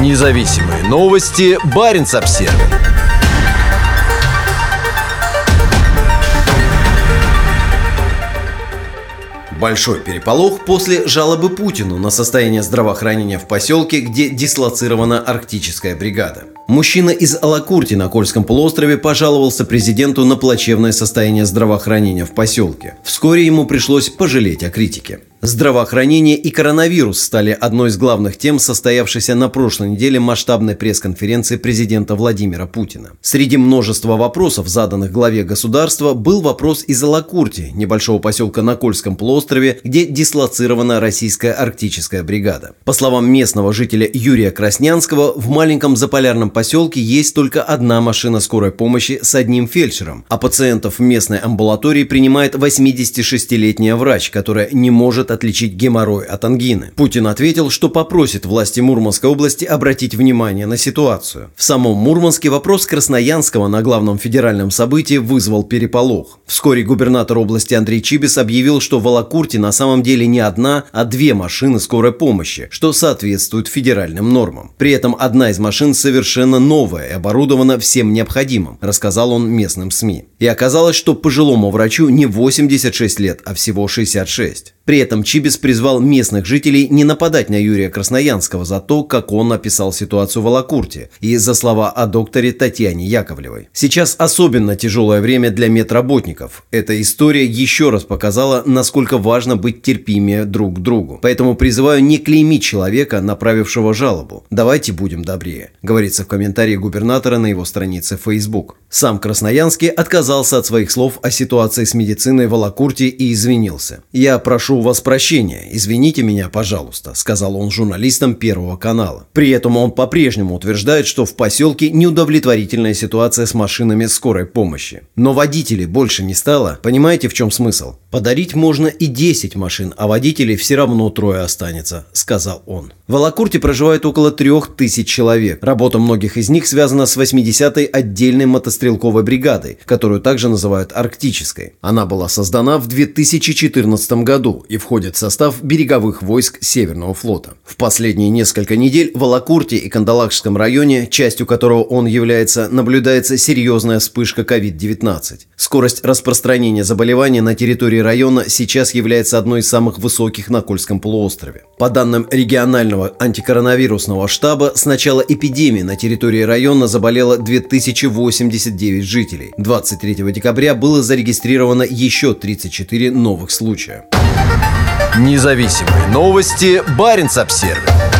Независимые новости. Барин обсерва Большой переполох после жалобы Путину на состояние здравоохранения в поселке, где дислоцирована арктическая бригада. Мужчина из Алакурти на Кольском полуострове пожаловался президенту на плачевное состояние здравоохранения в поселке. Вскоре ему пришлось пожалеть о критике. Здравоохранение и коронавирус стали одной из главных тем состоявшейся на прошлой неделе масштабной пресс-конференции президента Владимира Путина. Среди множества вопросов, заданных главе государства, был вопрос из Алакурти, небольшого поселка на Кольском полуострове, где дислоцирована российская арктическая бригада. По словам местного жителя Юрия Краснянского, в маленьком заполярном поселке есть только одна машина скорой помощи с одним фельдшером, а пациентов в местной амбулатории принимает 86-летняя врач, которая не может отличить геморрой от ангины. Путин ответил, что попросит власти Мурманской области обратить внимание на ситуацию. В самом Мурманске вопрос Красноянского на главном федеральном событии вызвал переполох. Вскоре губернатор области Андрей Чибис объявил, что в Алакурте на самом деле не одна, а две машины скорой помощи, что соответствует федеральным нормам. При этом одна из машин совершенно новая и оборудована всем необходимым, рассказал он местным СМИ. И оказалось, что пожилому врачу не 86 лет, а всего 66. При этом Чибис призвал местных жителей не нападать на Юрия Красноянского за то, как он описал ситуацию в Алакурте, и за слова о докторе Татьяне Яковлевой. Сейчас особенно тяжелое время для медработников. Эта история еще раз показала, насколько важно быть терпимее друг к другу. Поэтому призываю не клеймить человека, направившего жалобу. Давайте будем добрее, говорится в комментарии губернатора на его странице Facebook. Сам Красноянский отказался от своих слов о ситуации с медициной в Алакурте и извинился. «Я прошу вас прощения, извините меня, пожалуйста», сказал он журналистам Первого канала. При этом он по-прежнему утверждает, что в поселке неудовлетворительная ситуация с машинами скорой помощи. Но водителей больше не стало. Понимаете, в чем смысл? Подарить можно и 10 машин, а водителей все равно трое останется, сказал он. В Алакурте проживает около 3000 человек. Работа многих из них связана с 80-й отдельной мотострелковой бригадой, которую также называют арктической. Она была создана в 2014 году и входит в состав береговых войск Северного флота. В последние несколько недель в Алакурте и Кандалакшском районе, частью которого он является, наблюдается серьезная вспышка COVID-19. Скорость распространения заболевания на территории района сейчас является одной из самых высоких на Кольском полуострове. По данным регионального антикоронавирусного штаба, с начала эпидемии на территории района заболело 2089 жителей. 23 декабря было зарегистрировано еще 34 новых случая. Независимые новости. Барин обсервис